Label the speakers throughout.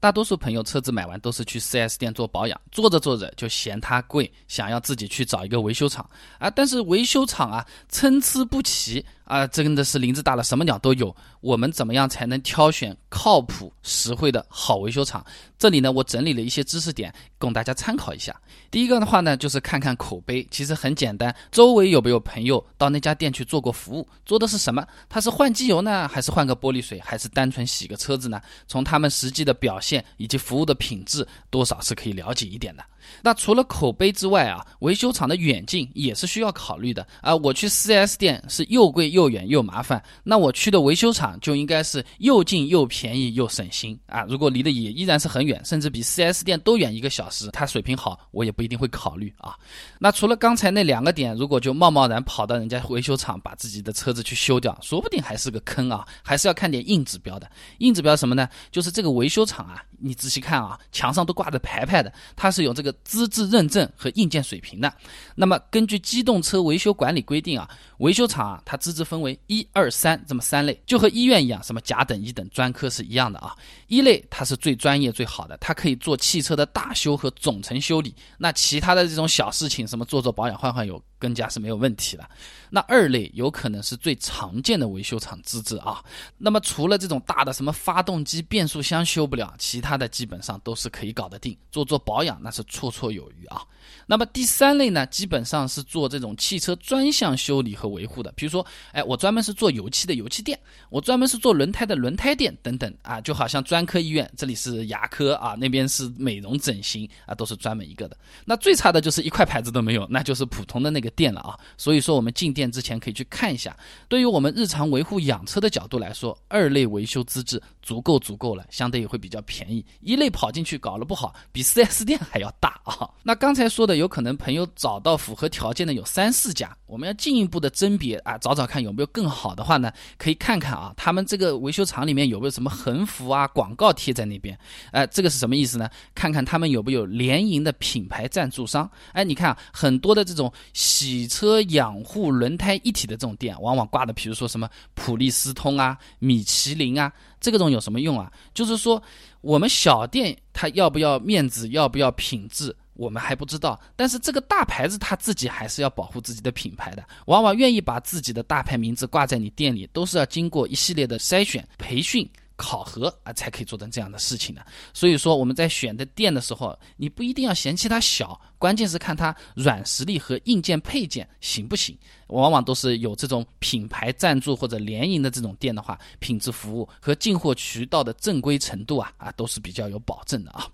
Speaker 1: 大多数朋友车子买完都是去 4S 店做保养，做着做着就嫌它贵，想要自己去找一个维修厂啊。但是维修厂啊参差不齐啊，真的是林子大了什么鸟都有。我们怎么样才能挑选靠谱、实惠的好维修厂？这里呢，我整理了一些知识点供大家参考一下。第一个的话呢，就是看看口碑，其实很简单，周围有没有朋友到那家店去做过服务，做的是什么？他是换机油呢，还是换个玻璃水，还是单纯洗个车子呢？从他们实际的表现线以及服务的品质，多少是可以了解一点的。那除了口碑之外啊，维修厂的远近也是需要考虑的啊。我去 4S 店是又贵又远又麻烦，那我去的维修厂就应该是又近又便宜又省心啊。如果离得也依然是很远，甚至比 4S 店都远一个小时，它水平好，我也不一定会考虑啊。那除了刚才那两个点，如果就贸贸然跑到人家维修厂把自己的车子去修掉，说不定还是个坑啊。还是要看点硬指标的。硬指标什么呢？就是这个维修厂啊，你仔细看啊，墙上都挂着牌牌的，它是有这个。资质认证和硬件水平的，那么根据机动车维修管理规定啊，维修厂啊，它资质分为一二三这么三类，就和医院一样，什么甲等、乙等专科是一样的啊。一类它是最专业最好的，它可以做汽车的大修和总成修理，那其他的这种小事情，什么做做保养、换换油。更加是没有问题了。那二类有可能是最常见的维修厂资质啊。那么除了这种大的什么发动机、变速箱修不了，其他的基本上都是可以搞得定，做做保养那是绰绰有余啊。那么第三类呢，基本上是做这种汽车专项修理和维护的，比如说，哎，我专门是做油漆的油漆店，我专门是做轮胎的轮胎店等等啊，就好像专科医院，这里是牙科啊，那边是美容整形啊，都是专门一个的。那最差的就是一块牌子都没有，那就是普通的那个店了啊。所以说，我们进店之前可以去看一下。对于我们日常维护养车的角度来说，二类维修资质足够足够了，相对也会比较便宜。一类跑进去搞了不好，比 4S 店还要大啊。那刚才说的。有可能朋友找到符合条件的有三四家，我们要进一步的甄别啊，找找看有没有更好的话呢？可以看看啊，他们这个维修厂里面有没有什么横幅啊、广告贴在那边？哎，这个是什么意思呢？看看他们有没有联营的品牌赞助商？哎，你看很多的这种洗车养护轮胎一体的这种店，往往挂的，比如说什么普利司通啊、米其林啊，这个种有什么用啊？就是说我们小店它要不要面子，要不要品质？我们还不知道，但是这个大牌子他自己还是要保护自己的品牌的，往往愿意把自己的大牌名字挂在你店里，都是要经过一系列的筛选、培训。考核啊，才可以做成这样的事情的。所以说，我们在选的店的时候，你不一定要嫌弃它小，关键是看它软实力和硬件配件行不行。往往都是有这种品牌赞助或者联营的这种店的话，品质服务和进货渠道的正规程度啊啊，都是比较有保证的啊。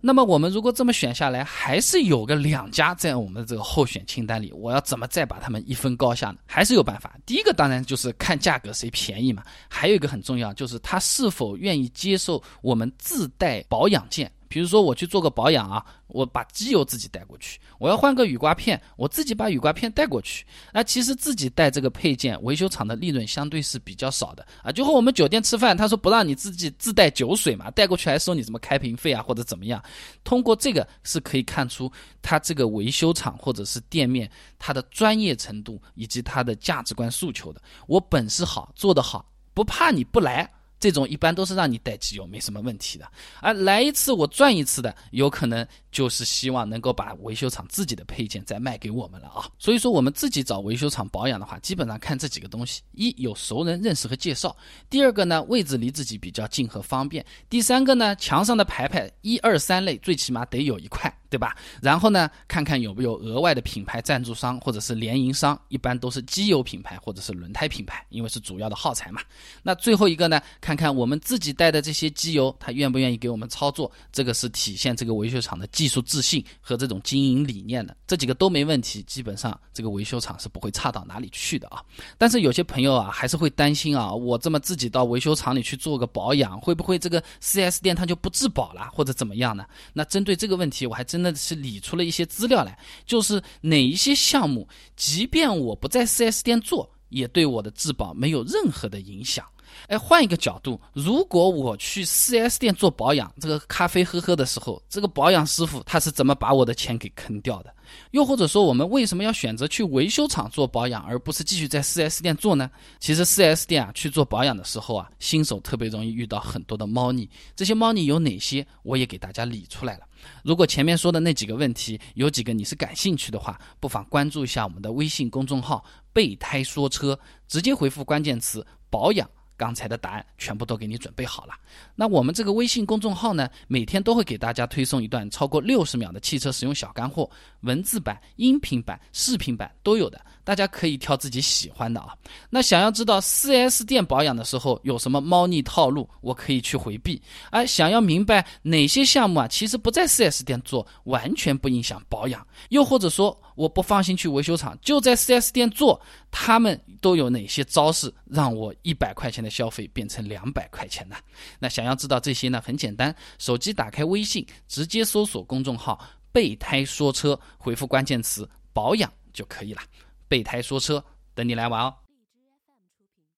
Speaker 1: 那么我们如果这么选下来，还是有个两家在我们的这个候选清单里，我要怎么再把他们一分高下呢？还是有办法。第一个当然就是看价格谁便宜嘛。还有一个很重要，就是它是否愿意接受我们自带保养件。比如说我去做个保养啊，我把机油自己带过去，我要换个雨刮片，我自己把雨刮片带过去。那其实自己带这个配件，维修厂的利润相对是比较少的啊。就和我们酒店吃饭，他说不让你自己自带酒水嘛，带过去还收你什么开瓶费啊或者怎么样。通过这个是可以看出他这个维修厂或者是店面它的专业程度以及它的价值观诉求的。我本事好，做得好，不怕你不来。这种一般都是让你带机油，没什么问题的。而来一次我赚一次的，有可能就是希望能够把维修厂自己的配件再卖给我们了啊。所以说我们自己找维修厂保养的话，基本上看这几个东西：一有熟人认识和介绍；第二个呢，位置离自己比较近和方便；第三个呢，墙上的牌牌一二三类最起码得有一块。对吧？然后呢，看看有没有额外的品牌赞助商或者是联营商，一般都是机油品牌或者是轮胎品牌，因为是主要的耗材嘛。那最后一个呢，看看我们自己带的这些机油，他愿不愿意给我们操作？这个是体现这个维修厂的技术自信和这种经营理念的。这几个都没问题，基本上这个维修厂是不会差到哪里去的啊。但是有些朋友啊，还是会担心啊，我这么自己到维修厂里去做个保养，会不会这个 4S 店它就不质保了，或者怎么样呢？那针对这个问题，我还真。的是理出了一些资料来，就是哪一些项目，即便我不在 4S 店做，也对我的质保没有任何的影响。哎，换一个角度，如果我去 4S 店做保养，这个咖啡喝喝的时候，这个保养师傅他是怎么把我的钱给坑掉的？又或者说，我们为什么要选择去维修厂做保养，而不是继续在 4S 店做呢？其实 4S 店啊去做保养的时候啊，新手特别容易遇到很多的猫腻。这些猫腻有哪些？我也给大家理出来了。如果前面说的那几个问题有几个你是感兴趣的话，不妨关注一下我们的微信公众号“备胎说车”，直接回复关键词“保养”。刚才的答案全部都给你准备好了。那我们这个微信公众号呢，每天都会给大家推送一段超过六十秒的汽车使用小干货，文字版、音频版、视频版都有的，大家可以挑自己喜欢的啊。那想要知道 4S 店保养的时候有什么猫腻套路，我可以去回避。而想要明白哪些项目啊，其实不在 4S 店做，完全不影响保养，又或者说我不放心去维修厂，就在 4S 店做，他们都有哪些招式，让我一百块钱的。消费变成两百块钱呢？那想要知道这些呢？很简单，手机打开微信，直接搜索公众号“备胎说车”，回复关键词“保养”就可以了。备胎说车，等你来玩哦。